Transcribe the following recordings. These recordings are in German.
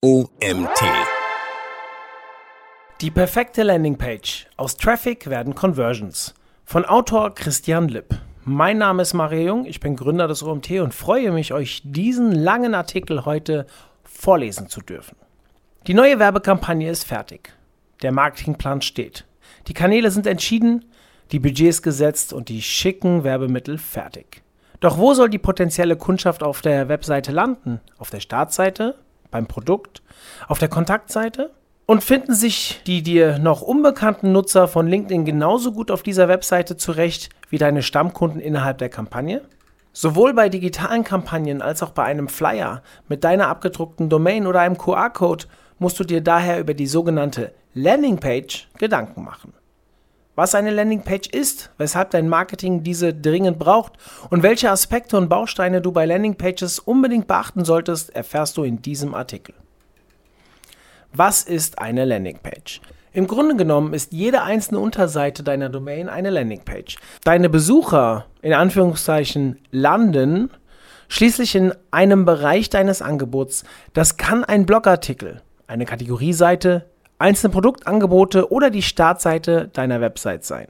OMT. Die perfekte Landingpage. Aus Traffic werden Conversions. Von Autor Christian Lipp. Mein Name ist Mario Jung, ich bin Gründer des OMT und freue mich, euch diesen langen Artikel heute vorlesen zu dürfen. Die neue Werbekampagne ist fertig. Der Marketingplan steht. Die Kanäle sind entschieden, die Budgets gesetzt und die schicken Werbemittel fertig. Doch wo soll die potenzielle Kundschaft auf der Webseite landen? Auf der Startseite? Beim Produkt, auf der Kontaktseite und finden sich die dir noch unbekannten Nutzer von LinkedIn genauso gut auf dieser Webseite zurecht wie deine Stammkunden innerhalb der Kampagne? Sowohl bei digitalen Kampagnen als auch bei einem Flyer mit deiner abgedruckten Domain oder einem QR-Code musst du dir daher über die sogenannte Landingpage Gedanken machen was eine Landingpage ist, weshalb dein Marketing diese dringend braucht und welche Aspekte und Bausteine du bei Landingpages unbedingt beachten solltest, erfährst du in diesem Artikel. Was ist eine Landingpage? Im Grunde genommen ist jede einzelne Unterseite deiner Domain eine Landingpage. Deine Besucher, in Anführungszeichen, landen schließlich in einem Bereich deines Angebots. Das kann ein Blogartikel, eine Kategorieseite, einzelne Produktangebote oder die Startseite deiner Website sein.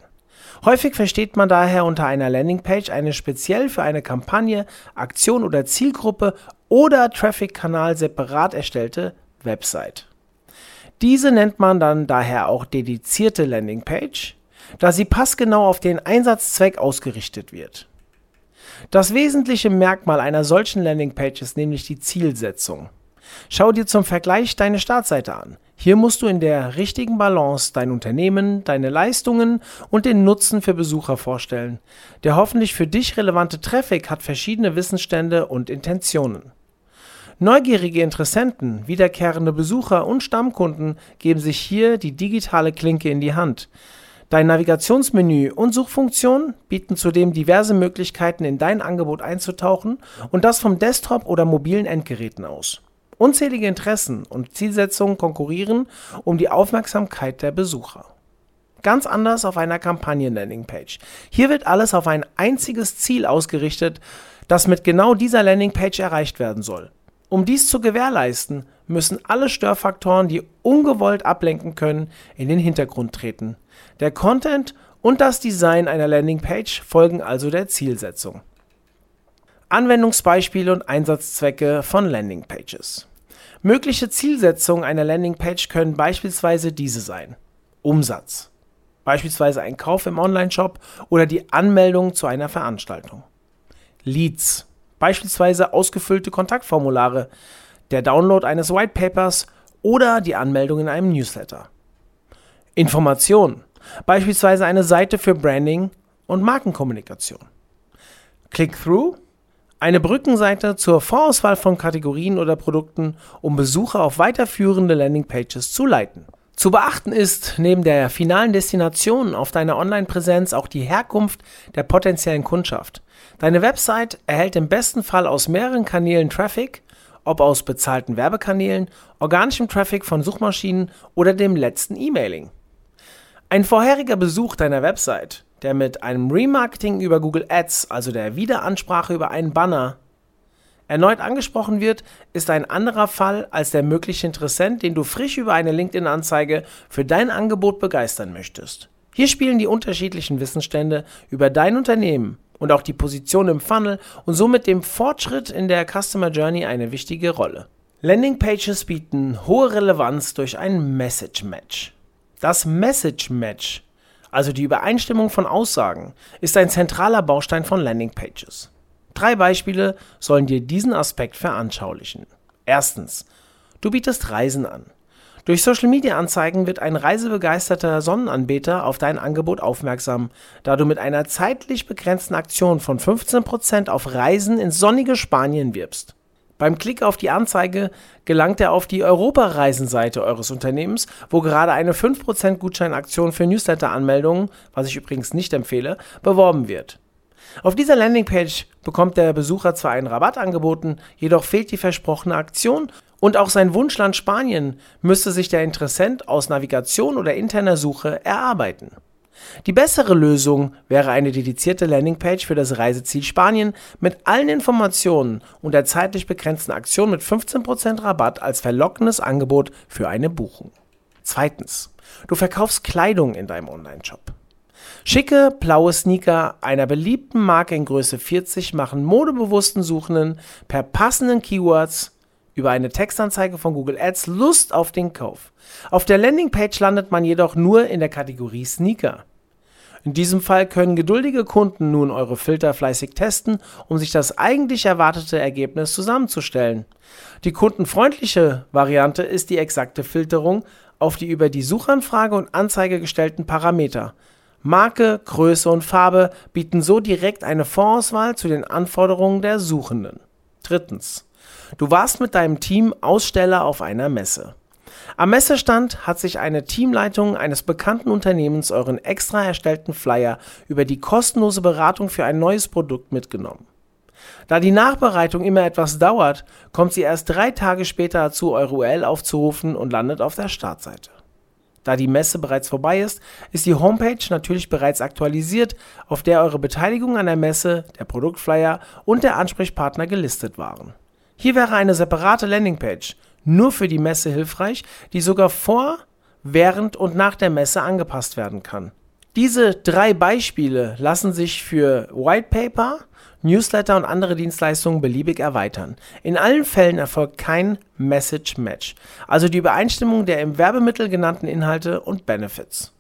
Häufig versteht man daher unter einer Landingpage eine speziell für eine Kampagne, Aktion oder Zielgruppe oder Traffic-Kanal separat erstellte Website. Diese nennt man dann daher auch dedizierte Landingpage, da sie passgenau auf den Einsatzzweck ausgerichtet wird. Das wesentliche Merkmal einer solchen Landingpage ist nämlich die Zielsetzung. Schau dir zum Vergleich deine Startseite an. Hier musst du in der richtigen Balance dein Unternehmen, deine Leistungen und den Nutzen für Besucher vorstellen. Der hoffentlich für dich relevante Traffic hat verschiedene Wissensstände und Intentionen. Neugierige Interessenten, wiederkehrende Besucher und Stammkunden geben sich hier die digitale Klinke in die Hand. Dein Navigationsmenü und Suchfunktion bieten zudem diverse Möglichkeiten, in dein Angebot einzutauchen und das vom Desktop oder mobilen Endgeräten aus. Unzählige Interessen und Zielsetzungen konkurrieren um die Aufmerksamkeit der Besucher. Ganz anders auf einer Kampagnen-Landingpage. Hier wird alles auf ein einziges Ziel ausgerichtet, das mit genau dieser Landingpage erreicht werden soll. Um dies zu gewährleisten, müssen alle Störfaktoren, die ungewollt ablenken können, in den Hintergrund treten. Der Content und das Design einer Landingpage folgen also der Zielsetzung. Anwendungsbeispiele und Einsatzzwecke von Landingpages. Mögliche Zielsetzungen einer Landingpage können beispielsweise diese sein. Umsatz. Beispielsweise ein Kauf im Onlineshop oder die Anmeldung zu einer Veranstaltung. Leads. Beispielsweise ausgefüllte Kontaktformulare, der Download eines Whitepapers oder die Anmeldung in einem Newsletter. Information. Beispielsweise eine Seite für Branding und Markenkommunikation. Click-through eine Brückenseite zur Vorauswahl von Kategorien oder Produkten, um Besucher auf weiterführende Landingpages zu leiten. Zu beachten ist neben der finalen Destination auf deiner Online-Präsenz auch die Herkunft der potenziellen Kundschaft. Deine Website erhält im besten Fall aus mehreren Kanälen Traffic, ob aus bezahlten Werbekanälen, organischem Traffic von Suchmaschinen oder dem letzten E-Mailing. Ein vorheriger Besuch deiner Website der mit einem Remarketing über Google Ads, also der Wiederansprache über einen Banner, erneut angesprochen wird, ist ein anderer Fall als der mögliche Interessent, den du frisch über eine LinkedIn-Anzeige für dein Angebot begeistern möchtest. Hier spielen die unterschiedlichen Wissensstände über dein Unternehmen und auch die Position im Funnel und somit dem Fortschritt in der Customer Journey eine wichtige Rolle. Landingpages bieten hohe Relevanz durch ein Message Match. Das Message Match also die Übereinstimmung von Aussagen, ist ein zentraler Baustein von Landingpages. Drei Beispiele sollen dir diesen Aspekt veranschaulichen. Erstens, du bietest Reisen an. Durch Social-Media-Anzeigen wird ein reisebegeisterter Sonnenanbeter auf dein Angebot aufmerksam, da du mit einer zeitlich begrenzten Aktion von 15% auf Reisen ins sonnige Spanien wirbst. Beim Klick auf die Anzeige gelangt er auf die Europareisenseite eures Unternehmens, wo gerade eine 5% Gutscheinaktion für Newsletter-Anmeldungen, was ich übrigens nicht empfehle, beworben wird. Auf dieser Landingpage bekommt der Besucher zwar einen Rabatt angeboten, jedoch fehlt die versprochene Aktion und auch sein Wunschland Spanien müsste sich der Interessent aus Navigation oder interner Suche erarbeiten. Die bessere Lösung wäre eine dedizierte Landingpage für das Reiseziel Spanien mit allen Informationen und der zeitlich begrenzten Aktion mit 15% Rabatt als verlockendes Angebot für eine Buchung. Zweitens, du verkaufst Kleidung in deinem Online-Shop. Schicke, blaue Sneaker einer beliebten Marke in Größe 40 machen modebewussten Suchenden per passenden Keywords über eine Textanzeige von Google Ads Lust auf den Kauf. Auf der Landingpage landet man jedoch nur in der Kategorie Sneaker. In diesem Fall können geduldige Kunden nun eure Filter fleißig testen, um sich das eigentlich erwartete Ergebnis zusammenzustellen. Die kundenfreundliche Variante ist die exakte Filterung auf die über die Suchanfrage und Anzeige gestellten Parameter. Marke, Größe und Farbe bieten so direkt eine Vorauswahl zu den Anforderungen der Suchenden. Drittens. Du warst mit deinem Team Aussteller auf einer Messe. Am Messestand hat sich eine Teamleitung eines bekannten Unternehmens euren extra erstellten Flyer über die kostenlose Beratung für ein neues Produkt mitgenommen. Da die Nachbereitung immer etwas dauert, kommt sie erst drei Tage später dazu, eure URL aufzurufen und landet auf der Startseite. Da die Messe bereits vorbei ist, ist die Homepage natürlich bereits aktualisiert, auf der eure Beteiligung an der Messe, der Produktflyer und der Ansprechpartner gelistet waren. Hier wäre eine separate Landingpage nur für die Messe hilfreich, die sogar vor, während und nach der Messe angepasst werden kann. Diese drei Beispiele lassen sich für White Paper, Newsletter und andere Dienstleistungen beliebig erweitern. In allen Fällen erfolgt kein Message Match, also die Übereinstimmung der im Werbemittel genannten Inhalte und Benefits.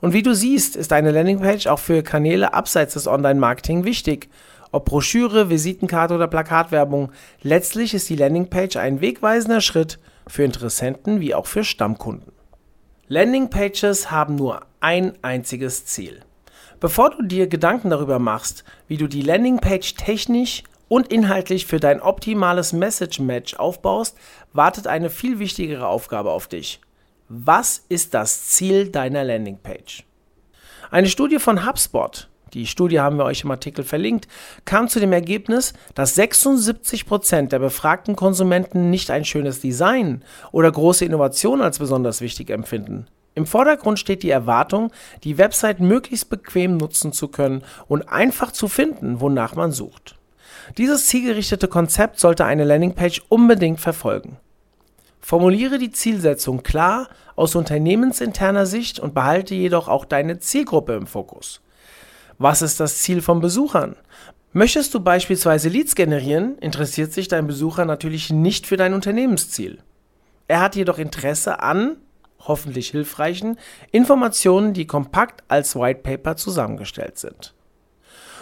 Und wie du siehst, ist eine Landingpage auch für Kanäle abseits des Online-Marketing wichtig. Ob Broschüre, Visitenkarte oder Plakatwerbung, letztlich ist die Landingpage ein wegweisender Schritt für Interessenten wie auch für Stammkunden. Landingpages haben nur ein einziges Ziel. Bevor du dir Gedanken darüber machst, wie du die Landingpage technisch und inhaltlich für dein optimales Message-Match aufbaust, wartet eine viel wichtigere Aufgabe auf dich. Was ist das Ziel deiner Landingpage? Eine Studie von HubSpot, die Studie haben wir euch im Artikel verlinkt, kam zu dem Ergebnis, dass 76% der befragten Konsumenten nicht ein schönes Design oder große Innovation als besonders wichtig empfinden. Im Vordergrund steht die Erwartung, die Website möglichst bequem nutzen zu können und einfach zu finden, wonach man sucht. Dieses zielgerichtete Konzept sollte eine Landingpage unbedingt verfolgen. Formuliere die Zielsetzung klar aus unternehmensinterner Sicht und behalte jedoch auch deine Zielgruppe im Fokus. Was ist das Ziel von Besuchern? Möchtest du beispielsweise Leads generieren, interessiert sich dein Besucher natürlich nicht für dein Unternehmensziel. Er hat jedoch Interesse an hoffentlich hilfreichen Informationen, die kompakt als White Paper zusammengestellt sind.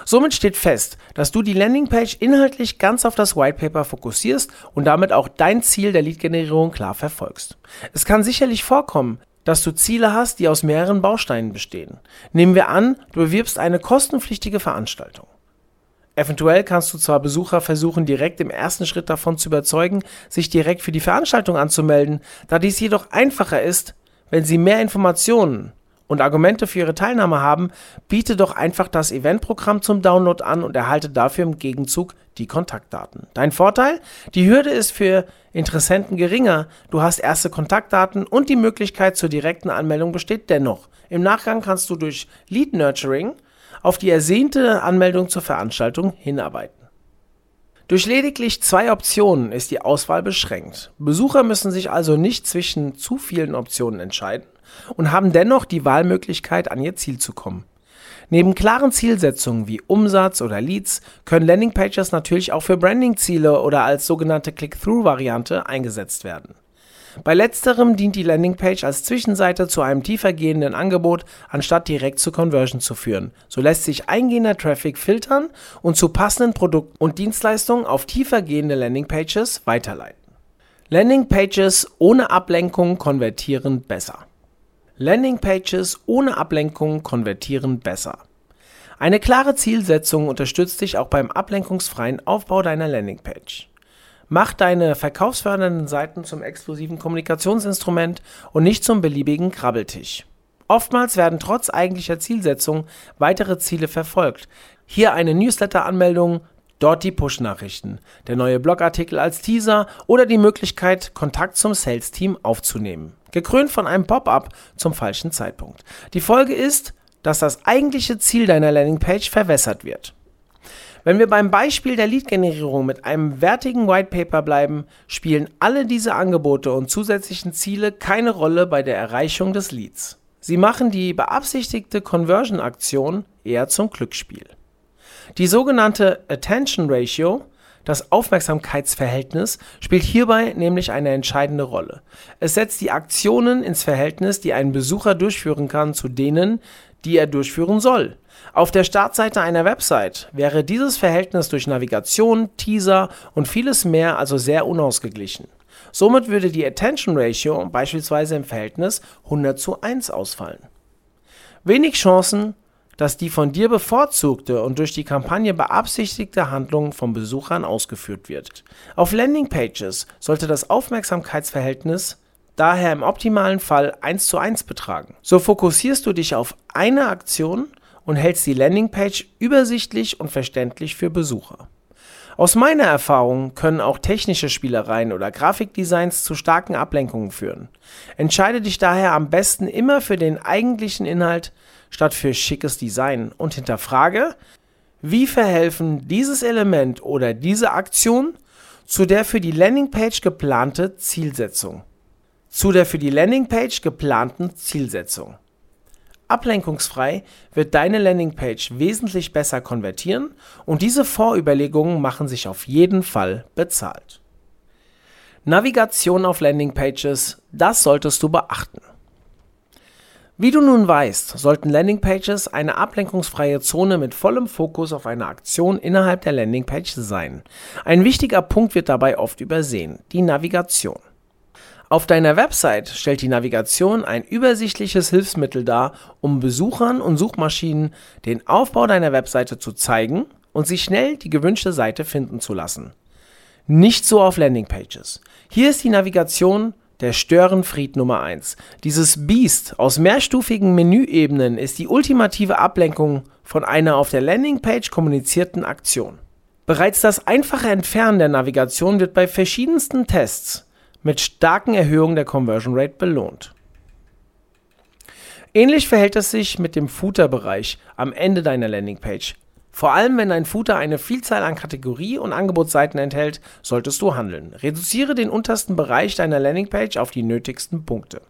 Somit steht fest, dass du die Landingpage inhaltlich ganz auf das White Paper fokussierst und damit auch dein Ziel der Lead-Generierung klar verfolgst. Es kann sicherlich vorkommen, dass du Ziele hast, die aus mehreren Bausteinen bestehen. Nehmen wir an, du bewirbst eine kostenpflichtige Veranstaltung. Eventuell kannst du zwar Besucher versuchen, direkt im ersten Schritt davon zu überzeugen, sich direkt für die Veranstaltung anzumelden, da dies jedoch einfacher ist, wenn sie mehr Informationen und Argumente für ihre Teilnahme haben, biete doch einfach das Eventprogramm zum Download an und erhalte dafür im Gegenzug die Kontaktdaten. Dein Vorteil? Die Hürde ist für Interessenten geringer. Du hast erste Kontaktdaten und die Möglichkeit zur direkten Anmeldung besteht dennoch. Im Nachgang kannst du durch Lead Nurturing auf die ersehnte Anmeldung zur Veranstaltung hinarbeiten. Durch lediglich zwei Optionen ist die Auswahl beschränkt. Besucher müssen sich also nicht zwischen zu vielen Optionen entscheiden und haben dennoch die Wahlmöglichkeit, an ihr Ziel zu kommen. Neben klaren Zielsetzungen wie Umsatz oder Leads können Landingpages natürlich auch für Branding-Ziele oder als sogenannte Click-Through-Variante eingesetzt werden. Bei letzterem dient die Landingpage als Zwischenseite zu einem tiefergehenden Angebot, anstatt direkt zur Conversion zu führen. So lässt sich eingehender Traffic filtern und zu passenden Produkten und Dienstleistungen auf tiefergehende Landingpages weiterleiten. Landingpages ohne Ablenkung konvertieren besser. Landingpages ohne Ablenkung konvertieren besser. Eine klare Zielsetzung unterstützt dich auch beim ablenkungsfreien Aufbau deiner Landingpage. Mach deine verkaufsfördernden Seiten zum exklusiven Kommunikationsinstrument und nicht zum beliebigen Krabbeltisch. Oftmals werden trotz eigentlicher Zielsetzung weitere Ziele verfolgt. Hier eine Newsletter-Anmeldung, dort die Push-Nachrichten, der neue Blogartikel als Teaser oder die Möglichkeit, Kontakt zum Sales-Team aufzunehmen. Gekrönt von einem Pop-up zum falschen Zeitpunkt. Die Folge ist, dass das eigentliche Ziel deiner Landingpage verwässert wird. Wenn wir beim Beispiel der Lead-Generierung mit einem wertigen Whitepaper bleiben, spielen alle diese Angebote und zusätzlichen Ziele keine Rolle bei der Erreichung des Leads. Sie machen die beabsichtigte Conversion-Aktion eher zum Glücksspiel. Die sogenannte Attention Ratio, das Aufmerksamkeitsverhältnis, spielt hierbei nämlich eine entscheidende Rolle. Es setzt die Aktionen ins Verhältnis, die ein Besucher durchführen kann, zu denen, die er durchführen soll. Auf der Startseite einer Website wäre dieses Verhältnis durch Navigation, Teaser und vieles mehr also sehr unausgeglichen. Somit würde die Attention Ratio beispielsweise im Verhältnis 100 zu 1 ausfallen. Wenig Chancen, dass die von dir bevorzugte und durch die Kampagne beabsichtigte Handlung von Besuchern ausgeführt wird. Auf Landingpages sollte das Aufmerksamkeitsverhältnis daher im optimalen Fall 1 zu 1 betragen. So fokussierst du dich auf eine Aktion und hältst die Landingpage übersichtlich und verständlich für Besucher. Aus meiner Erfahrung können auch technische Spielereien oder Grafikdesigns zu starken Ablenkungen führen. Entscheide dich daher am besten immer für den eigentlichen Inhalt statt für schickes Design und hinterfrage, wie verhelfen dieses Element oder diese Aktion zu der für die Landingpage geplante Zielsetzung. Zu der für die Landingpage geplanten Zielsetzung. Ablenkungsfrei wird deine Landingpage wesentlich besser konvertieren und diese Vorüberlegungen machen sich auf jeden Fall bezahlt. Navigation auf Landingpages, das solltest du beachten. Wie du nun weißt, sollten Landingpages eine ablenkungsfreie Zone mit vollem Fokus auf eine Aktion innerhalb der Landingpage sein. Ein wichtiger Punkt wird dabei oft übersehen, die Navigation. Auf deiner Website stellt die Navigation ein übersichtliches Hilfsmittel dar, um Besuchern und Suchmaschinen den Aufbau deiner Webseite zu zeigen und sie schnell die gewünschte Seite finden zu lassen. Nicht so auf Landingpages. Hier ist die Navigation der Störenfried Nummer 1. Dieses Biest aus mehrstufigen Menüebenen ist die ultimative Ablenkung von einer auf der Landingpage kommunizierten Aktion. Bereits das einfache Entfernen der Navigation wird bei verschiedensten Tests mit starken Erhöhungen der Conversion Rate belohnt. Ähnlich verhält es sich mit dem Footer-Bereich am Ende deiner Landingpage. Vor allem, wenn dein Footer eine Vielzahl an Kategorie- und Angebotsseiten enthält, solltest du handeln. Reduziere den untersten Bereich deiner Landingpage auf die nötigsten Punkte.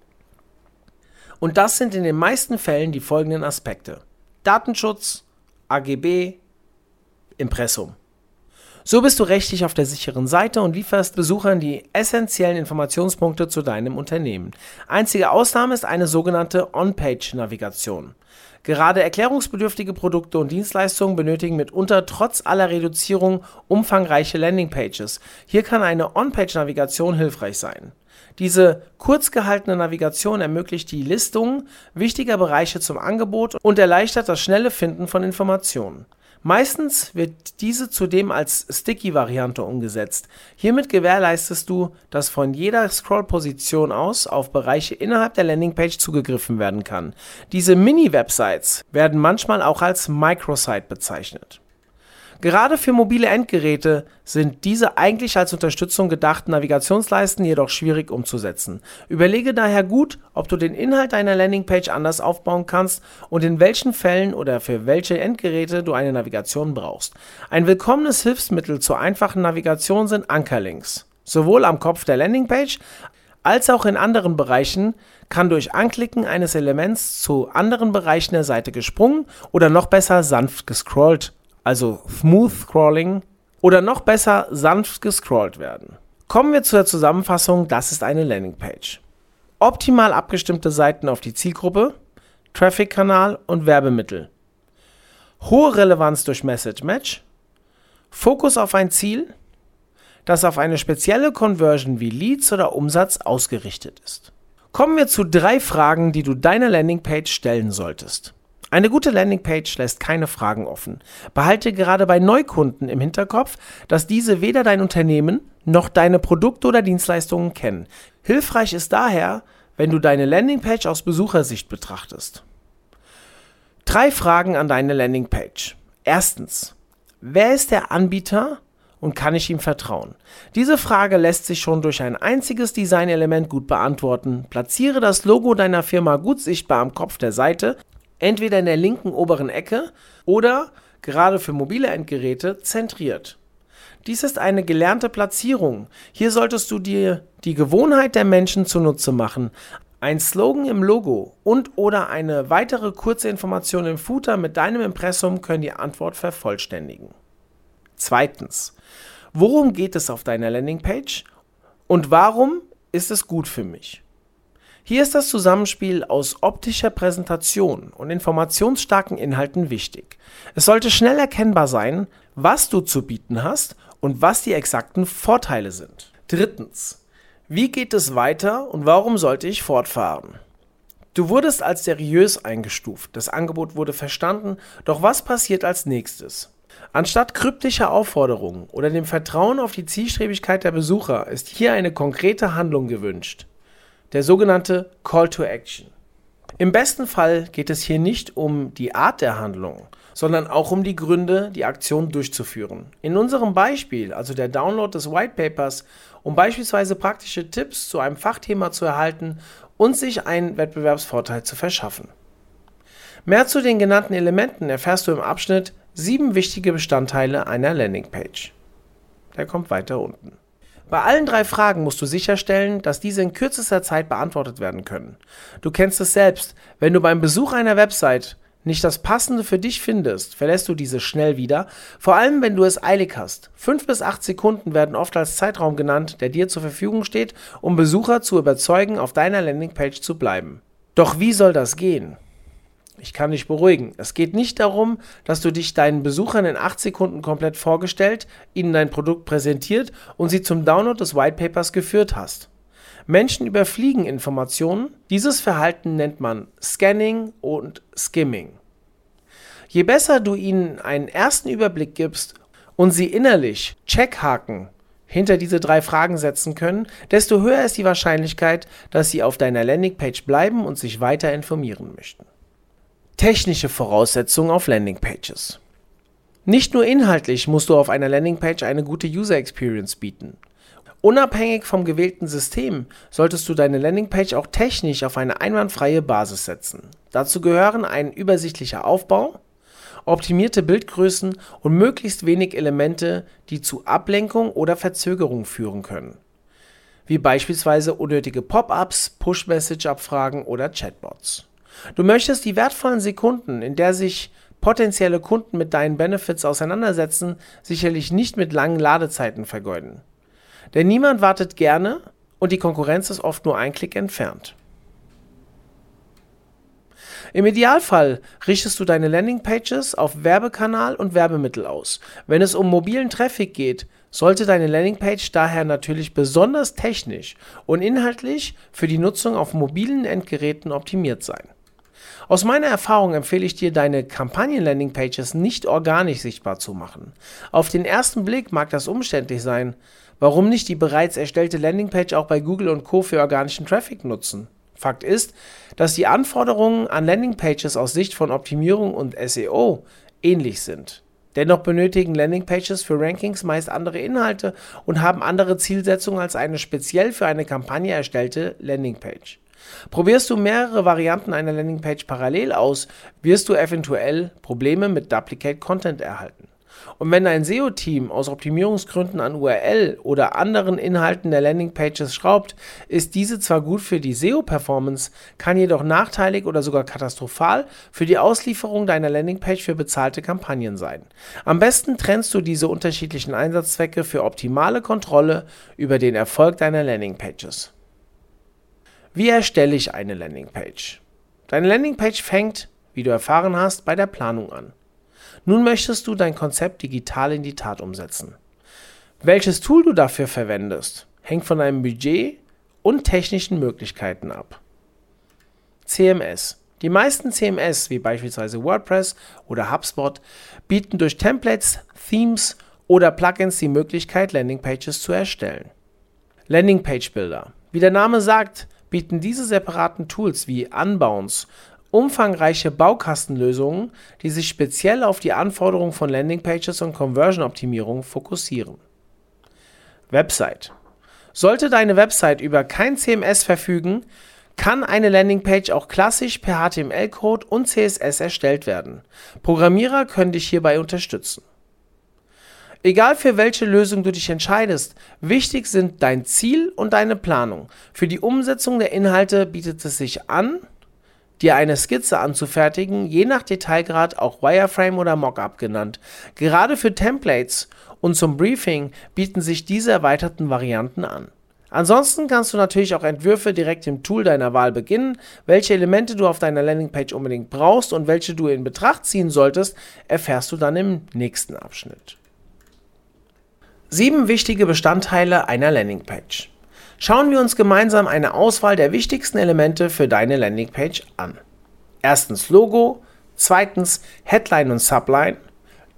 Und das sind in den meisten Fällen die folgenden Aspekte. Datenschutz, AGB, Impressum. So bist du rechtlich auf der sicheren Seite und lieferst Besuchern die essentiellen Informationspunkte zu deinem Unternehmen. Einzige Ausnahme ist eine sogenannte On-Page-Navigation. Gerade erklärungsbedürftige Produkte und Dienstleistungen benötigen mitunter trotz aller Reduzierung umfangreiche Landingpages. Hier kann eine On-Page-Navigation hilfreich sein. Diese kurz gehaltene Navigation ermöglicht die Listung wichtiger Bereiche zum Angebot und erleichtert das schnelle Finden von Informationen. Meistens wird diese zudem als Sticky-Variante umgesetzt. Hiermit gewährleistest du, dass von jeder Scroll-Position aus auf Bereiche innerhalb der Landingpage zugegriffen werden kann. Diese Mini-Websites werden manchmal auch als Microsite bezeichnet Gerade für mobile Endgeräte sind diese eigentlich als Unterstützung gedachten Navigationsleisten jedoch schwierig umzusetzen. Überlege daher gut, ob du den Inhalt deiner Landingpage anders aufbauen kannst und in welchen Fällen oder für welche Endgeräte du eine Navigation brauchst. Ein willkommenes Hilfsmittel zur einfachen Navigation sind Ankerlinks. Sowohl am Kopf der Landingpage als auch in anderen Bereichen kann durch Anklicken eines Elements zu anderen Bereichen der Seite gesprungen oder noch besser sanft gescrollt also Smooth Scrolling oder noch besser sanft gescrollt werden. Kommen wir zur Zusammenfassung, das ist eine Landingpage. Optimal abgestimmte Seiten auf die Zielgruppe, Traffic-Kanal und Werbemittel. Hohe Relevanz durch Message Match, Fokus auf ein Ziel, das auf eine spezielle Conversion wie Leads oder Umsatz ausgerichtet ist. Kommen wir zu drei Fragen, die du deiner Landingpage stellen solltest. Eine gute Landingpage lässt keine Fragen offen. Behalte gerade bei Neukunden im Hinterkopf, dass diese weder dein Unternehmen noch deine Produkte oder Dienstleistungen kennen. Hilfreich ist daher, wenn du deine Landingpage aus Besuchersicht betrachtest. Drei Fragen an deine Landingpage. Erstens, wer ist der Anbieter und kann ich ihm vertrauen? Diese Frage lässt sich schon durch ein einziges Designelement gut beantworten. Platziere das Logo deiner Firma gut sichtbar am Kopf der Seite entweder in der linken oberen Ecke oder, gerade für mobile Endgeräte, zentriert. Dies ist eine gelernte Platzierung. Hier solltest du dir die Gewohnheit der Menschen zunutze machen. Ein Slogan im Logo und oder eine weitere kurze Information im Footer mit deinem Impressum können die Antwort vervollständigen. Zweitens, worum geht es auf deiner Landingpage und warum ist es gut für mich? Hier ist das Zusammenspiel aus optischer Präsentation und informationsstarken Inhalten wichtig. Es sollte schnell erkennbar sein, was du zu bieten hast und was die exakten Vorteile sind. Drittens. Wie geht es weiter und warum sollte ich fortfahren? Du wurdest als seriös eingestuft, das Angebot wurde verstanden, doch was passiert als nächstes? Anstatt kryptischer Aufforderungen oder dem Vertrauen auf die Zielstrebigkeit der Besucher ist hier eine konkrete Handlung gewünscht. Der sogenannte Call to Action. Im besten Fall geht es hier nicht um die Art der Handlung, sondern auch um die Gründe, die Aktion durchzuführen. In unserem Beispiel, also der Download des White Papers, um beispielsweise praktische Tipps zu einem Fachthema zu erhalten und sich einen Wettbewerbsvorteil zu verschaffen. Mehr zu den genannten Elementen erfährst du im Abschnitt sieben wichtige Bestandteile einer Landingpage. Der kommt weiter unten. Bei allen drei Fragen musst du sicherstellen, dass diese in kürzester Zeit beantwortet werden können. Du kennst es selbst, wenn du beim Besuch einer Website nicht das Passende für dich findest, verlässt du diese schnell wieder, vor allem wenn du es eilig hast. Fünf bis acht Sekunden werden oft als Zeitraum genannt, der dir zur Verfügung steht, um Besucher zu überzeugen, auf deiner Landingpage zu bleiben. Doch wie soll das gehen? Ich kann dich beruhigen. Es geht nicht darum, dass du dich deinen Besuchern in acht Sekunden komplett vorgestellt, ihnen dein Produkt präsentiert und sie zum Download des White Papers geführt hast. Menschen überfliegen Informationen. Dieses Verhalten nennt man Scanning und Skimming. Je besser du ihnen einen ersten Überblick gibst und sie innerlich Checkhaken hinter diese drei Fragen setzen können, desto höher ist die Wahrscheinlichkeit, dass sie auf deiner Landingpage bleiben und sich weiter informieren möchten. Technische Voraussetzungen auf Landingpages. Nicht nur inhaltlich musst du auf einer Landingpage eine gute User Experience bieten. Unabhängig vom gewählten System solltest du deine Landingpage auch technisch auf eine einwandfreie Basis setzen. Dazu gehören ein übersichtlicher Aufbau, optimierte Bildgrößen und möglichst wenig Elemente, die zu Ablenkung oder Verzögerung führen können, wie beispielsweise unnötige Pop-ups, Push-Message-Abfragen oder Chatbots. Du möchtest die wertvollen Sekunden, in der sich potenzielle Kunden mit deinen Benefits auseinandersetzen, sicherlich nicht mit langen Ladezeiten vergeuden. Denn niemand wartet gerne und die Konkurrenz ist oft nur ein Klick entfernt. Im Idealfall richtest du deine Landingpages auf Werbekanal und Werbemittel aus. Wenn es um mobilen Traffic geht, sollte deine Landingpage daher natürlich besonders technisch und inhaltlich für die Nutzung auf mobilen Endgeräten optimiert sein. Aus meiner Erfahrung empfehle ich dir, deine Kampagnen-Landingpages nicht organisch sichtbar zu machen. Auf den ersten Blick mag das umständlich sein, Warum nicht die bereits erstellte Landingpage auch bei Google und Co. für organischen Traffic nutzen? Fakt ist, dass die Anforderungen an Landingpages aus Sicht von Optimierung und SEO ähnlich sind. Dennoch benötigen Landingpages für Rankings meist andere Inhalte und haben andere Zielsetzungen als eine speziell für eine Kampagne erstellte Landingpage. Probierst du mehrere Varianten einer Landingpage parallel aus, wirst du eventuell Probleme mit Duplicate Content erhalten. Und wenn ein SEO-Team aus Optimierungsgründen an URL oder anderen Inhalten der Landingpages schraubt, ist diese zwar gut für die SEO-Performance, kann jedoch nachteilig oder sogar katastrophal für die Auslieferung deiner Landingpage für bezahlte Kampagnen sein. Am besten trennst du diese unterschiedlichen Einsatzzwecke für optimale Kontrolle über den Erfolg deiner Landingpages. Wie erstelle ich eine Landingpage? Deine Landingpage fängt, wie du erfahren hast, bei der Planung an. Nun möchtest du dein Konzept digital in die Tat umsetzen. Welches Tool du dafür verwendest, hängt von deinem Budget und technischen Möglichkeiten ab. CMS. Die meisten CMS, wie beispielsweise WordPress oder HubSpot, bieten durch Templates, Themes oder Plugins die Möglichkeit, Landingpages zu erstellen. Landingpage Builder. Wie der Name sagt, bieten diese separaten Tools wie Unbounce umfangreiche Baukastenlösungen, die sich speziell auf die Anforderungen von Landingpages und Conversion-Optimierung fokussieren. Website. Sollte deine Website über kein CMS verfügen, kann eine Landingpage auch klassisch per HTML-Code und CSS erstellt werden. Programmierer können dich hierbei unterstützen. Egal für welche Lösung du dich entscheidest, wichtig sind dein Ziel und deine Planung. Für die Umsetzung der Inhalte bietet es sich an, dir eine Skizze anzufertigen, je nach Detailgrad auch Wireframe oder Mockup genannt. Gerade für Templates und zum Briefing bieten sich diese erweiterten Varianten an. Ansonsten kannst du natürlich auch Entwürfe direkt im Tool deiner Wahl beginnen. Welche Elemente du auf deiner Landingpage unbedingt brauchst und welche du in Betracht ziehen solltest, erfährst du dann im nächsten Abschnitt. Sieben wichtige Bestandteile einer Landingpage. Schauen wir uns gemeinsam eine Auswahl der wichtigsten Elemente für deine Landingpage an. Erstens Logo, zweitens Headline und Subline,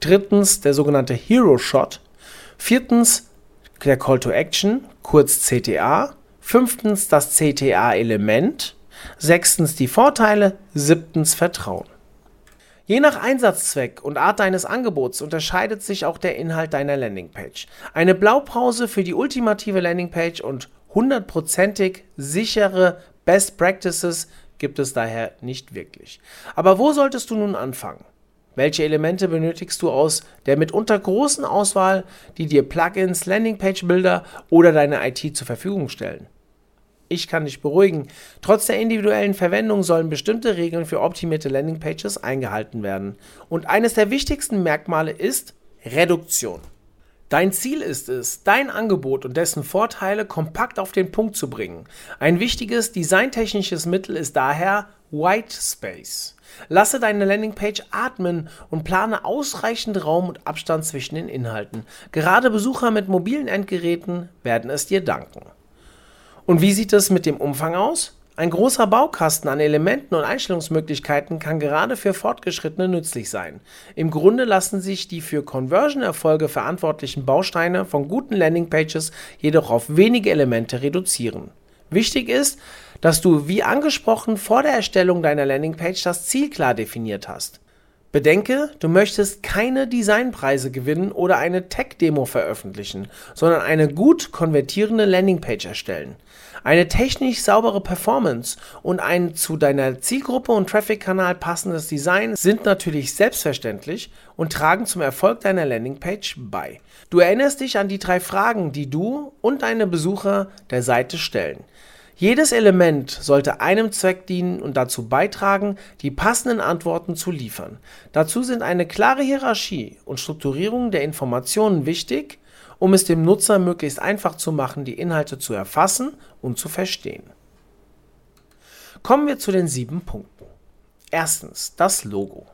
drittens der sogenannte Hero Shot, viertens der Call to Action, kurz CTA, fünftens das CTA-Element, sechstens die Vorteile, siebtens Vertrauen. Je nach Einsatzzweck und Art deines Angebots unterscheidet sich auch der Inhalt deiner Landingpage. Eine Blaupause für die ultimative Landingpage und hundertprozentig sichere Best Practices gibt es daher nicht wirklich. Aber wo solltest du nun anfangen? Welche Elemente benötigst du aus der mitunter großen Auswahl, die dir Plugins, Landingpage-Bilder oder deine IT zur Verfügung stellen? Ich kann dich beruhigen. Trotz der individuellen Verwendung sollen bestimmte Regeln für optimierte Landingpages eingehalten werden. Und eines der wichtigsten Merkmale ist Reduktion. Dein Ziel ist es, dein Angebot und dessen Vorteile kompakt auf den Punkt zu bringen. Ein wichtiges designtechnisches Mittel ist daher White Space. Lasse deine Landingpage atmen und plane ausreichend Raum und Abstand zwischen den Inhalten. Gerade Besucher mit mobilen Endgeräten werden es dir danken. Und wie sieht es mit dem Umfang aus? Ein großer Baukasten an Elementen und Einstellungsmöglichkeiten kann gerade für Fortgeschrittene nützlich sein. Im Grunde lassen sich die für Conversion-Erfolge verantwortlichen Bausteine von guten Landingpages jedoch auf wenige Elemente reduzieren. Wichtig ist, dass du, wie angesprochen, vor der Erstellung deiner Landingpage das Ziel klar definiert hast. Bedenke, du möchtest keine Designpreise gewinnen oder eine Tech-Demo veröffentlichen, sondern eine gut konvertierende Landingpage erstellen. Eine technisch saubere Performance und ein zu deiner Zielgruppe und Traffic-Kanal passendes Design sind natürlich selbstverständlich und tragen zum Erfolg deiner Landingpage bei. Du erinnerst dich an die drei Fragen, die du und deine Besucher der Seite stellen. Jedes Element sollte einem Zweck dienen und dazu beitragen, die passenden Antworten zu liefern. Dazu sind eine klare Hierarchie und Strukturierung der Informationen wichtig um es dem Nutzer möglichst einfach zu machen, die Inhalte zu erfassen und zu verstehen. Kommen wir zu den sieben Punkten. Erstens, das Logo.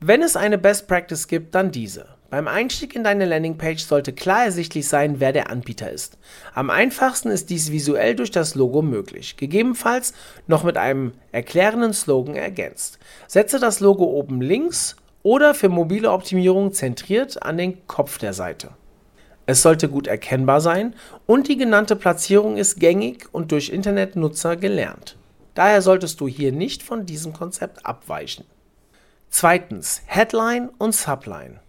Wenn es eine Best Practice gibt, dann diese. Beim Einstieg in deine Landingpage sollte klar ersichtlich sein, wer der Anbieter ist. Am einfachsten ist dies visuell durch das Logo möglich, gegebenenfalls noch mit einem erklärenden Slogan ergänzt. Setze das Logo oben links oder für mobile Optimierung zentriert an den Kopf der Seite. Es sollte gut erkennbar sein und die genannte Platzierung ist gängig und durch Internetnutzer gelernt. Daher solltest du hier nicht von diesem Konzept abweichen. Zweitens, Headline und Subline.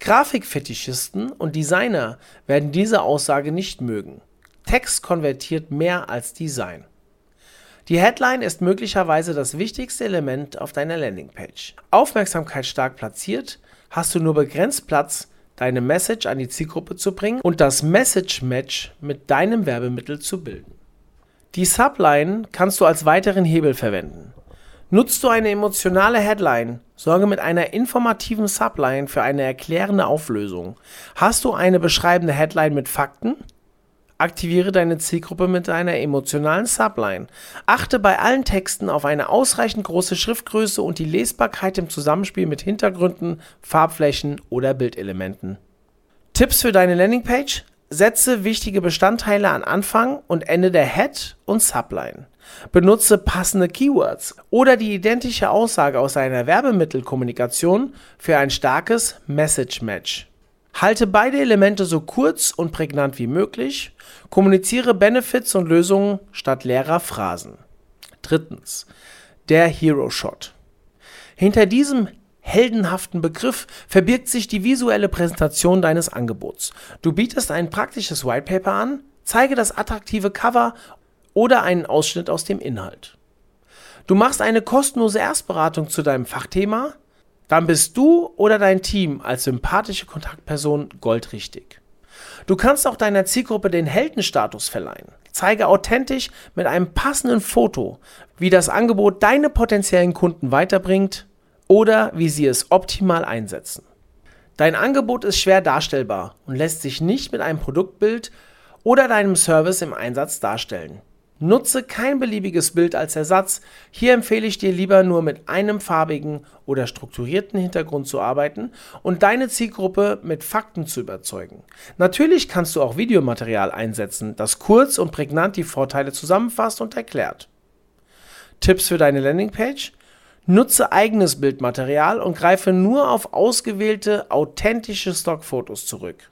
Grafikfetischisten und Designer werden diese Aussage nicht mögen. Text konvertiert mehr als Design. Die Headline ist möglicherweise das wichtigste Element auf deiner Landingpage. Aufmerksamkeit stark platziert, hast du nur begrenzt Platz deine Message an die Zielgruppe zu bringen und das Message Match mit deinem Werbemittel zu bilden. Die Subline kannst du als weiteren Hebel verwenden. Nutzt du eine emotionale Headline, sorge mit einer informativen Subline für eine erklärende Auflösung. Hast du eine beschreibende Headline mit Fakten? Aktiviere deine Zielgruppe mit einer emotionalen Subline. Achte bei allen Texten auf eine ausreichend große Schriftgröße und die Lesbarkeit im Zusammenspiel mit Hintergründen, Farbflächen oder Bildelementen. Tipps für deine Landingpage? Setze wichtige Bestandteile an Anfang und Ende der Head und Subline. Benutze passende Keywords oder die identische Aussage aus einer Werbemittelkommunikation für ein starkes Message Match. Halte beide Elemente so kurz und prägnant wie möglich. Kommuniziere Benefits und Lösungen statt leerer Phrasen. Drittens. Der Hero Shot. Hinter diesem heldenhaften Begriff verbirgt sich die visuelle Präsentation deines Angebots. Du bietest ein praktisches Whitepaper an, zeige das attraktive Cover oder einen Ausschnitt aus dem Inhalt. Du machst eine kostenlose Erstberatung zu deinem Fachthema, dann bist du oder dein Team als sympathische Kontaktperson goldrichtig. Du kannst auch deiner Zielgruppe den Heldenstatus verleihen. Zeige authentisch mit einem passenden Foto, wie das Angebot deine potenziellen Kunden weiterbringt oder wie sie es optimal einsetzen. Dein Angebot ist schwer darstellbar und lässt sich nicht mit einem Produktbild oder deinem Service im Einsatz darstellen. Nutze kein beliebiges Bild als Ersatz. Hier empfehle ich dir lieber nur mit einem farbigen oder strukturierten Hintergrund zu arbeiten und deine Zielgruppe mit Fakten zu überzeugen. Natürlich kannst du auch Videomaterial einsetzen, das kurz und prägnant die Vorteile zusammenfasst und erklärt. Tipps für deine Landingpage? Nutze eigenes Bildmaterial und greife nur auf ausgewählte, authentische Stockfotos zurück.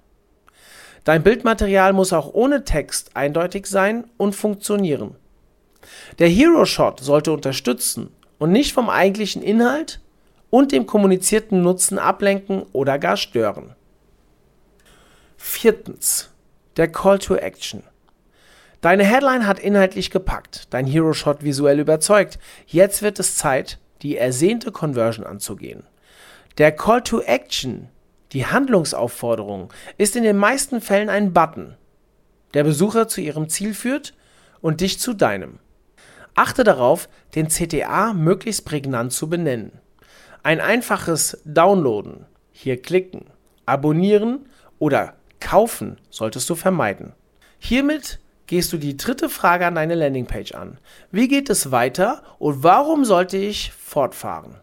Dein Bildmaterial muss auch ohne Text eindeutig sein und funktionieren. Der Hero Shot sollte unterstützen und nicht vom eigentlichen Inhalt und dem kommunizierten Nutzen ablenken oder gar stören. Viertens. Der Call to Action. Deine Headline hat inhaltlich gepackt, dein Hero Shot visuell überzeugt. Jetzt wird es Zeit, die ersehnte Conversion anzugehen. Der Call to Action, die Handlungsaufforderung, ist in den meisten Fällen ein Button, der Besucher zu ihrem Ziel führt und dich zu deinem. Achte darauf, den CTA möglichst prägnant zu benennen. Ein einfaches Downloaden, hier klicken, abonnieren oder kaufen solltest du vermeiden. Hiermit gehst du die dritte Frage an deine Landingpage an. Wie geht es weiter und warum sollte ich fortfahren?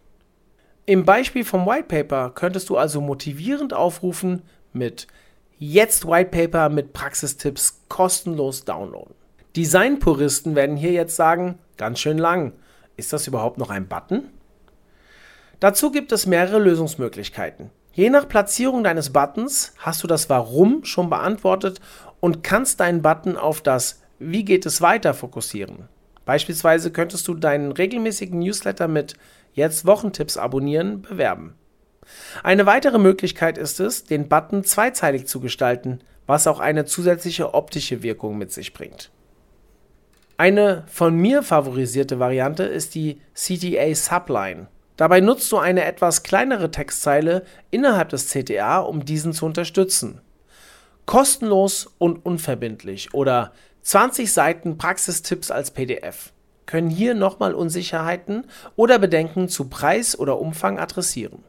Im Beispiel vom Whitepaper könntest du also motivierend aufrufen mit Jetzt Whitepaper mit Praxistipps kostenlos downloaden. Designpuristen werden hier jetzt sagen, ganz schön lang. Ist das überhaupt noch ein Button? Dazu gibt es mehrere Lösungsmöglichkeiten. Je nach Platzierung deines Buttons hast du das Warum schon beantwortet und kannst deinen Button auf das Wie geht es weiter fokussieren. Beispielsweise könntest du deinen regelmäßigen Newsletter mit Jetzt Wochentipps abonnieren bewerben. Eine weitere Möglichkeit ist es, den Button zweizeilig zu gestalten, was auch eine zusätzliche optische Wirkung mit sich bringt. Eine von mir favorisierte Variante ist die CTA Subline. Dabei nutzt du eine etwas kleinere Textzeile innerhalb des CTA, um diesen zu unterstützen kostenlos und unverbindlich oder 20 Seiten Praxistipps als PDF können hier nochmal Unsicherheiten oder Bedenken zu Preis oder Umfang adressieren.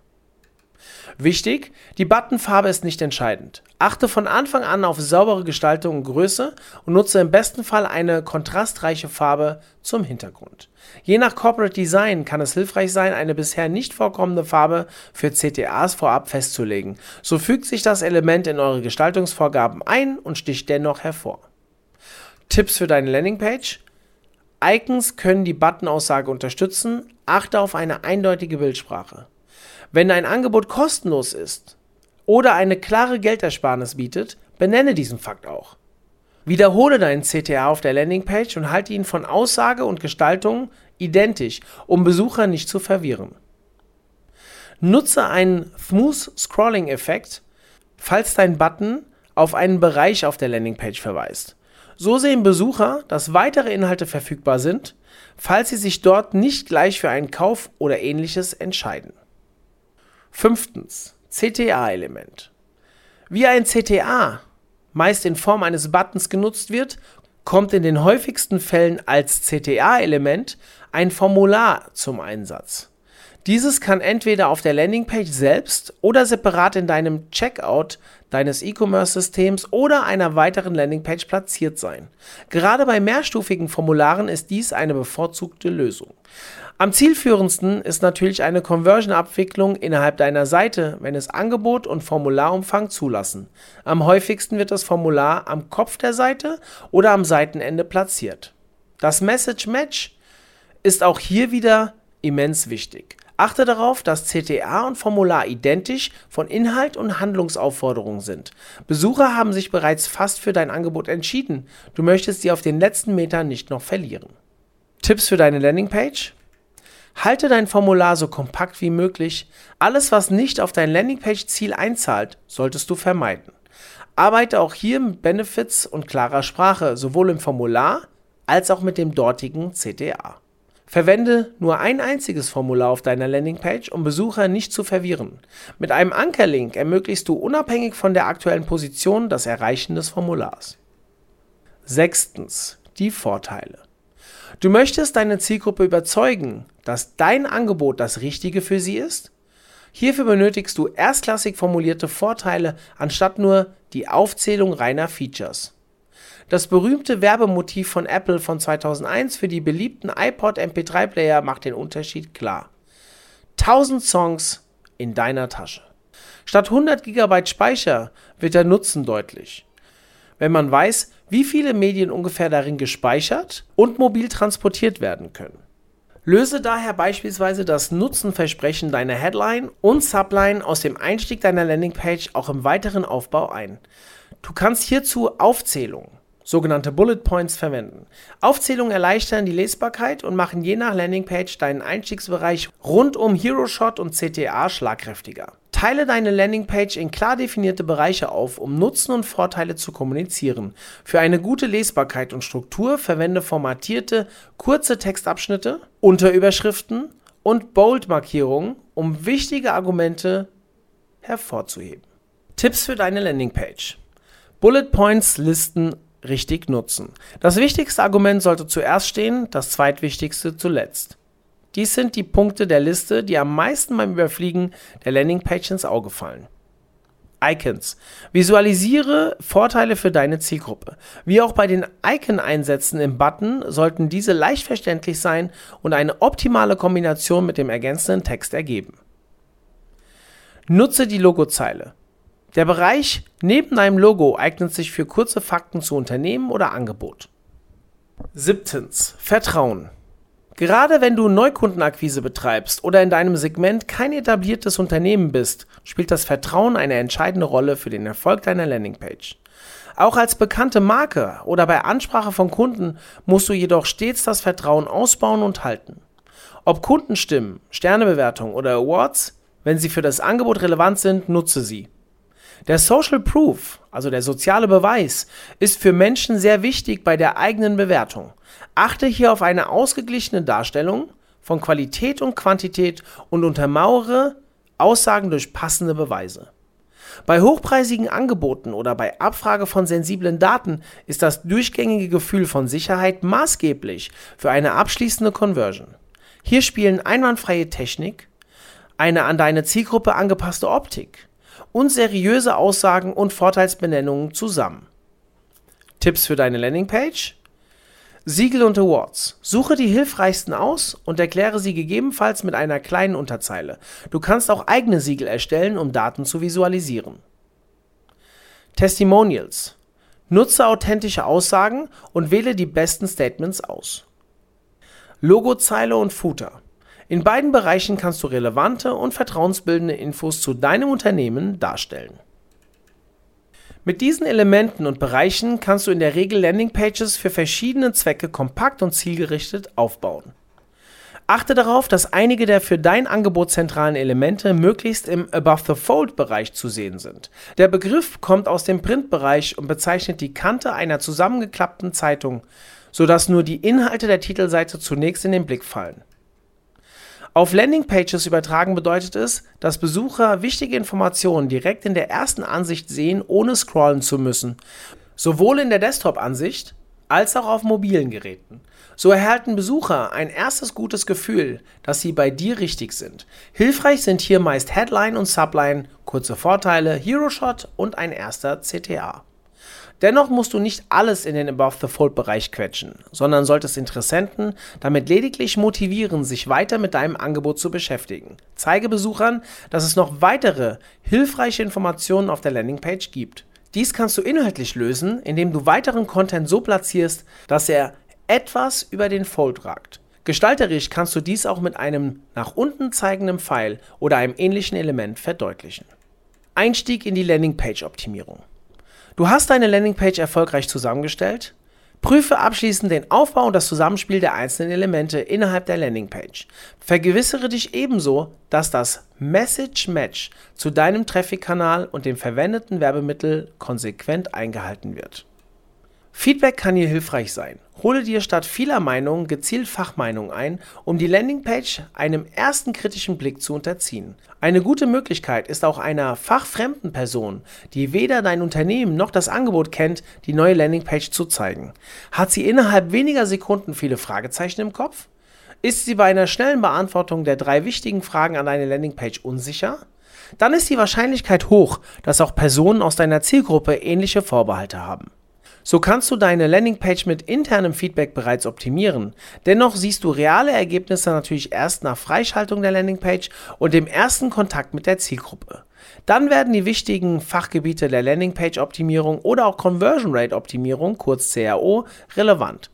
Wichtig, die Buttonfarbe ist nicht entscheidend. Achte von Anfang an auf saubere Gestaltung und Größe und nutze im besten Fall eine kontrastreiche Farbe zum Hintergrund. Je nach Corporate Design kann es hilfreich sein, eine bisher nicht vorkommende Farbe für CTAs vorab festzulegen. So fügt sich das Element in eure Gestaltungsvorgaben ein und sticht dennoch hervor. Tipps für deine Landingpage? Icons können die Button-Aussage unterstützen. Achte auf eine eindeutige Bildsprache. Wenn dein Angebot kostenlos ist oder eine klare Geldersparnis bietet, benenne diesen Fakt auch. Wiederhole deinen CTA auf der Landingpage und halte ihn von Aussage und Gestaltung identisch, um Besucher nicht zu verwirren. Nutze einen Smooth Scrolling Effekt, falls dein Button auf einen Bereich auf der Landingpage verweist. So sehen Besucher, dass weitere Inhalte verfügbar sind, falls sie sich dort nicht gleich für einen Kauf oder ähnliches entscheiden. Fünftens, CTA-Element. Wie ein CTA meist in Form eines Buttons genutzt wird, kommt in den häufigsten Fällen als CTA-Element ein Formular zum Einsatz. Dieses kann entweder auf der Landingpage selbst oder separat in deinem Checkout deines E-Commerce-Systems oder einer weiteren Landingpage platziert sein. Gerade bei mehrstufigen Formularen ist dies eine bevorzugte Lösung. Am zielführendsten ist natürlich eine Conversion-Abwicklung innerhalb deiner Seite, wenn es Angebot und Formularumfang zulassen. Am häufigsten wird das Formular am Kopf der Seite oder am Seitenende platziert. Das Message Match ist auch hier wieder immens wichtig. Achte darauf, dass CTA und Formular identisch von Inhalt und Handlungsaufforderungen sind. Besucher haben sich bereits fast für dein Angebot entschieden. Du möchtest sie auf den letzten Metern nicht noch verlieren. Tipps für deine Landingpage? Halte dein Formular so kompakt wie möglich. Alles, was nicht auf dein Landingpage-Ziel einzahlt, solltest du vermeiden. Arbeite auch hier mit Benefits und klarer Sprache, sowohl im Formular als auch mit dem dortigen CTA. Verwende nur ein einziges Formular auf deiner Landingpage, um Besucher nicht zu verwirren. Mit einem Ankerlink ermöglichst du unabhängig von der aktuellen Position das Erreichen des Formulars. Sechstens. Die Vorteile. Du möchtest deine Zielgruppe überzeugen, dass dein Angebot das Richtige für sie ist? Hierfür benötigst du erstklassig formulierte Vorteile anstatt nur die Aufzählung reiner Features. Das berühmte Werbemotiv von Apple von 2001 für die beliebten iPod MP3-Player macht den Unterschied klar. 1000 Songs in deiner Tasche. Statt 100 GB Speicher wird der Nutzen deutlich. Wenn man weiß, wie viele Medien ungefähr darin gespeichert und mobil transportiert werden können. Löse daher beispielsweise das Nutzenversprechen deiner Headline und Subline aus dem Einstieg deiner Landingpage auch im weiteren Aufbau ein. Du kannst hierzu Aufzählungen, sogenannte Bullet Points verwenden. Aufzählungen erleichtern die Lesbarkeit und machen je nach Landingpage deinen Einstiegsbereich rund um Hero Shot und CTA schlagkräftiger. Teile deine Landingpage in klar definierte Bereiche auf, um Nutzen und Vorteile zu kommunizieren. Für eine gute Lesbarkeit und Struktur verwende formatierte, kurze Textabschnitte, Unterüberschriften und Bold-Markierungen, um wichtige Argumente hervorzuheben. Tipps für deine Landingpage. Bullet Points Listen richtig nutzen. Das wichtigste Argument sollte zuerst stehen, das zweitwichtigste zuletzt. Dies sind die Punkte der Liste, die am meisten beim Überfliegen der Landingpage ins Auge fallen. Icons. Visualisiere Vorteile für deine Zielgruppe. Wie auch bei den Icon-Einsätzen im Button sollten diese leicht verständlich sein und eine optimale Kombination mit dem ergänzenden Text ergeben. Nutze die Logozeile. Der Bereich neben deinem Logo eignet sich für kurze Fakten zu Unternehmen oder Angebot. Siebtens. Vertrauen. Gerade wenn du Neukundenakquise betreibst oder in deinem Segment kein etabliertes Unternehmen bist, spielt das Vertrauen eine entscheidende Rolle für den Erfolg deiner Landingpage. Auch als bekannte Marke oder bei Ansprache von Kunden musst du jedoch stets das Vertrauen ausbauen und halten. Ob Kundenstimmen, Sternebewertung oder Awards, wenn sie für das Angebot relevant sind, nutze sie. Der Social Proof, also der soziale Beweis, ist für Menschen sehr wichtig bei der eigenen Bewertung. Achte hier auf eine ausgeglichene Darstellung von Qualität und Quantität und untermauere Aussagen durch passende Beweise. Bei hochpreisigen Angeboten oder bei Abfrage von sensiblen Daten ist das durchgängige Gefühl von Sicherheit maßgeblich für eine abschließende Conversion. Hier spielen einwandfreie Technik, eine an deine Zielgruppe angepasste Optik, und seriöse Aussagen und Vorteilsbenennungen zusammen. Tipps für deine Landingpage? Siegel und Awards. Suche die hilfreichsten aus und erkläre sie gegebenenfalls mit einer kleinen Unterzeile. Du kannst auch eigene Siegel erstellen, um Daten zu visualisieren. Testimonials. Nutze authentische Aussagen und wähle die besten Statements aus. Logozeile und Footer. In beiden Bereichen kannst du relevante und vertrauensbildende Infos zu deinem Unternehmen darstellen. Mit diesen Elementen und Bereichen kannst du in der Regel Landingpages für verschiedene Zwecke kompakt und zielgerichtet aufbauen. Achte darauf, dass einige der für dein Angebot zentralen Elemente möglichst im Above-the-Fold-Bereich zu sehen sind. Der Begriff kommt aus dem Printbereich und bezeichnet die Kante einer zusammengeklappten Zeitung, sodass nur die Inhalte der Titelseite zunächst in den Blick fallen. Auf Landingpages übertragen bedeutet es, dass Besucher wichtige Informationen direkt in der ersten Ansicht sehen, ohne scrollen zu müssen. Sowohl in der Desktop-Ansicht als auch auf mobilen Geräten. So erhalten Besucher ein erstes gutes Gefühl, dass sie bei dir richtig sind. Hilfreich sind hier meist Headline und Subline, kurze Vorteile, Hero Shot und ein erster CTA. Dennoch musst du nicht alles in den Above-the-Fold-Bereich quetschen, sondern solltest Interessenten damit lediglich motivieren, sich weiter mit deinem Angebot zu beschäftigen. Zeige Besuchern, dass es noch weitere hilfreiche Informationen auf der Landingpage gibt. Dies kannst du inhaltlich lösen, indem du weiteren Content so platzierst, dass er etwas über den Fold ragt. Gestalterisch kannst du dies auch mit einem nach unten zeigenden Pfeil oder einem ähnlichen Element verdeutlichen. Einstieg in die Landingpage-Optimierung. Du hast deine Landingpage erfolgreich zusammengestellt? Prüfe abschließend den Aufbau und das Zusammenspiel der einzelnen Elemente innerhalb der Landingpage. Vergewissere dich ebenso, dass das Message Match zu deinem Traffic-Kanal und dem verwendeten Werbemittel konsequent eingehalten wird. Feedback kann hier hilfreich sein. Hole dir statt vieler Meinungen gezielt Fachmeinungen ein, um die Landingpage einem ersten kritischen Blick zu unterziehen. Eine gute Möglichkeit ist auch einer fachfremden Person, die weder dein Unternehmen noch das Angebot kennt, die neue Landingpage zu zeigen. Hat sie innerhalb weniger Sekunden viele Fragezeichen im Kopf? Ist sie bei einer schnellen Beantwortung der drei wichtigen Fragen an deine Landingpage unsicher? Dann ist die Wahrscheinlichkeit hoch, dass auch Personen aus deiner Zielgruppe ähnliche Vorbehalte haben. So kannst du deine Landingpage mit internem Feedback bereits optimieren. Dennoch siehst du reale Ergebnisse natürlich erst nach Freischaltung der Landingpage und dem ersten Kontakt mit der Zielgruppe. Dann werden die wichtigen Fachgebiete der Landingpage-Optimierung oder auch Conversion Rate-Optimierung, kurz CRO, relevant.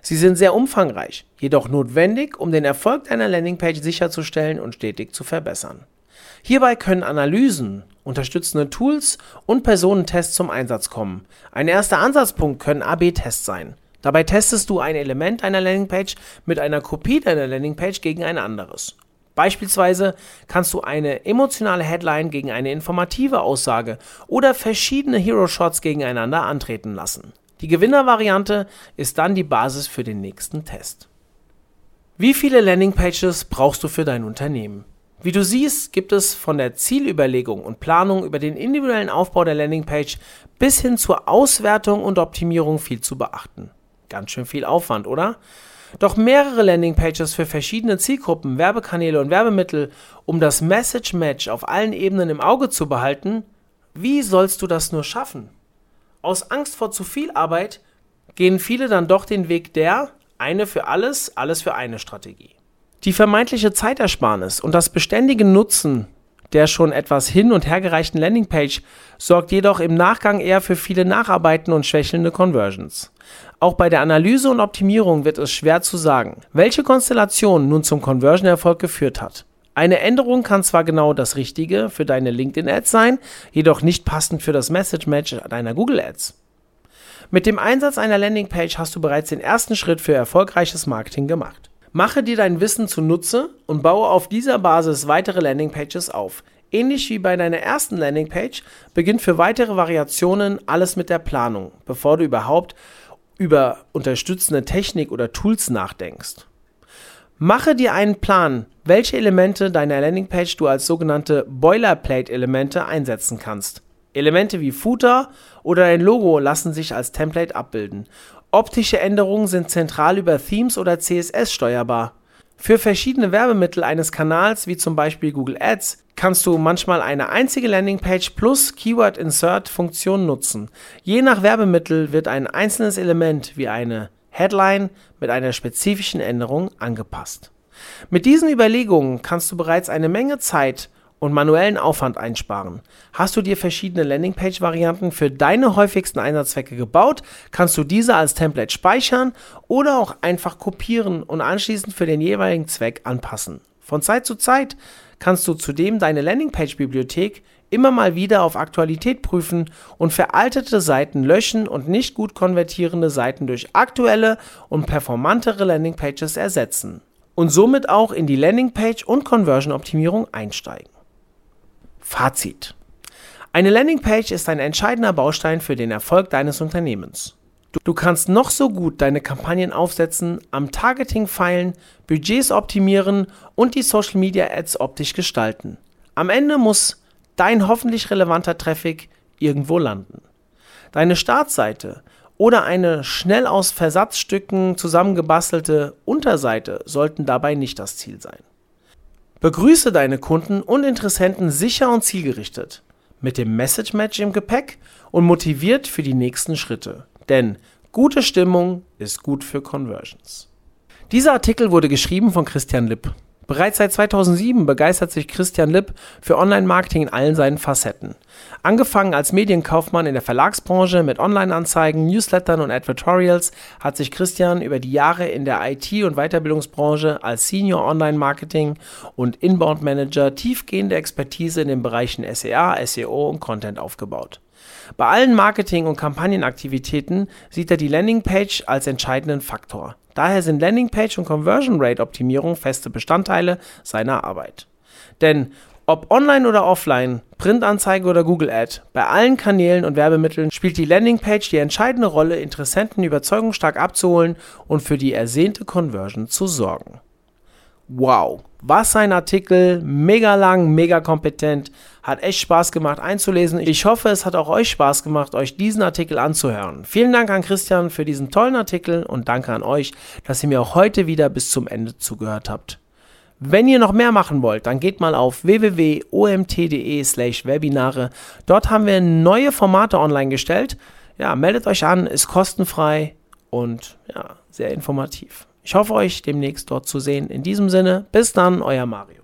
Sie sind sehr umfangreich, jedoch notwendig, um den Erfolg deiner Landingpage sicherzustellen und stetig zu verbessern. Hierbei können Analysen, unterstützende Tools und Personentests zum Einsatz kommen. Ein erster Ansatzpunkt können AB-Tests sein. Dabei testest du ein Element einer Landingpage mit einer Kopie deiner Landingpage gegen ein anderes. Beispielsweise kannst du eine emotionale Headline gegen eine informative Aussage oder verschiedene Hero Shots gegeneinander antreten lassen. Die Gewinnervariante ist dann die Basis für den nächsten Test. Wie viele Landingpages brauchst du für dein Unternehmen? Wie du siehst, gibt es von der Zielüberlegung und Planung über den individuellen Aufbau der Landingpage bis hin zur Auswertung und Optimierung viel zu beachten. Ganz schön viel Aufwand, oder? Doch mehrere Landingpages für verschiedene Zielgruppen, Werbekanäle und Werbemittel, um das Message Match auf allen Ebenen im Auge zu behalten, wie sollst du das nur schaffen? Aus Angst vor zu viel Arbeit gehen viele dann doch den Weg der eine für alles, alles für eine Strategie. Die vermeintliche Zeitersparnis und das beständige Nutzen der schon etwas hin und hergereichten Landingpage sorgt jedoch im Nachgang eher für viele Nacharbeiten und schwächelnde Conversions. Auch bei der Analyse und Optimierung wird es schwer zu sagen, welche Konstellation nun zum Conversion-Erfolg geführt hat. Eine Änderung kann zwar genau das Richtige für deine LinkedIn-Ads sein, jedoch nicht passend für das Message-Match deiner Google-Ads. Mit dem Einsatz einer Landingpage hast du bereits den ersten Schritt für erfolgreiches Marketing gemacht. Mache dir dein Wissen zunutze und baue auf dieser Basis weitere Landingpages auf. Ähnlich wie bei deiner ersten Landingpage beginnt für weitere Variationen alles mit der Planung, bevor du überhaupt über unterstützende Technik oder Tools nachdenkst. Mache dir einen Plan, welche Elemente deiner Landingpage du als sogenannte Boilerplate-Elemente einsetzen kannst. Elemente wie Footer oder ein Logo lassen sich als Template abbilden Optische Änderungen sind zentral über Themes oder CSS steuerbar. Für verschiedene Werbemittel eines Kanals, wie zum Beispiel Google Ads, kannst du manchmal eine einzige Landingpage plus Keyword Insert Funktion nutzen. Je nach Werbemittel wird ein einzelnes Element wie eine Headline mit einer spezifischen Änderung angepasst. Mit diesen Überlegungen kannst du bereits eine Menge Zeit und manuellen Aufwand einsparen. Hast du dir verschiedene Landingpage-Varianten für deine häufigsten Einsatzzwecke gebaut, kannst du diese als Template speichern oder auch einfach kopieren und anschließend für den jeweiligen Zweck anpassen. Von Zeit zu Zeit kannst du zudem deine Landingpage-Bibliothek immer mal wieder auf Aktualität prüfen und veraltete Seiten löschen und nicht gut konvertierende Seiten durch aktuelle und performantere Landingpages ersetzen und somit auch in die Landingpage und Conversion-Optimierung einsteigen. Fazit. Eine Landingpage ist ein entscheidender Baustein für den Erfolg deines Unternehmens. Du kannst noch so gut deine Kampagnen aufsetzen, am Targeting feilen, Budgets optimieren und die Social Media Ads optisch gestalten. Am Ende muss dein hoffentlich relevanter Traffic irgendwo landen. Deine Startseite oder eine schnell aus Versatzstücken zusammengebastelte Unterseite sollten dabei nicht das Ziel sein. Begrüße deine Kunden und Interessenten sicher und zielgerichtet, mit dem Message Match im Gepäck und motiviert für die nächsten Schritte. Denn gute Stimmung ist gut für Conversions. Dieser Artikel wurde geschrieben von Christian Lipp. Bereits seit 2007 begeistert sich Christian Lipp für Online-Marketing in allen seinen Facetten. Angefangen als Medienkaufmann in der Verlagsbranche mit Online-Anzeigen, Newslettern und Advertorials, hat sich Christian über die Jahre in der IT- und Weiterbildungsbranche als Senior Online-Marketing und Inbound-Manager tiefgehende Expertise in den Bereichen SEA, SEO und Content aufgebaut. Bei allen Marketing- und Kampagnenaktivitäten sieht er die Landingpage als entscheidenden Faktor. Daher sind Landingpage und Conversion Rate Optimierung feste Bestandteile seiner Arbeit. Denn Ob online oder offline, Printanzeige oder Google Ad, bei allen Kanälen und Werbemitteln spielt die Landingpage die entscheidende Rolle, Interessenten überzeugungsstark abzuholen und für die ersehnte Conversion zu sorgen. Wow, was ein Artikel, mega lang, mega kompetent, hat echt Spaß gemacht einzulesen. Ich hoffe, es hat auch euch Spaß gemacht, euch diesen Artikel anzuhören. Vielen Dank an Christian für diesen tollen Artikel und danke an euch, dass ihr mir auch heute wieder bis zum Ende zugehört habt. Wenn ihr noch mehr machen wollt, dann geht mal auf www.omt.de/webinare. Dort haben wir neue Formate online gestellt. Ja, meldet euch an, ist kostenfrei und ja, sehr informativ. Ich hoffe euch demnächst dort zu sehen. In diesem Sinne, bis dann, euer Mario.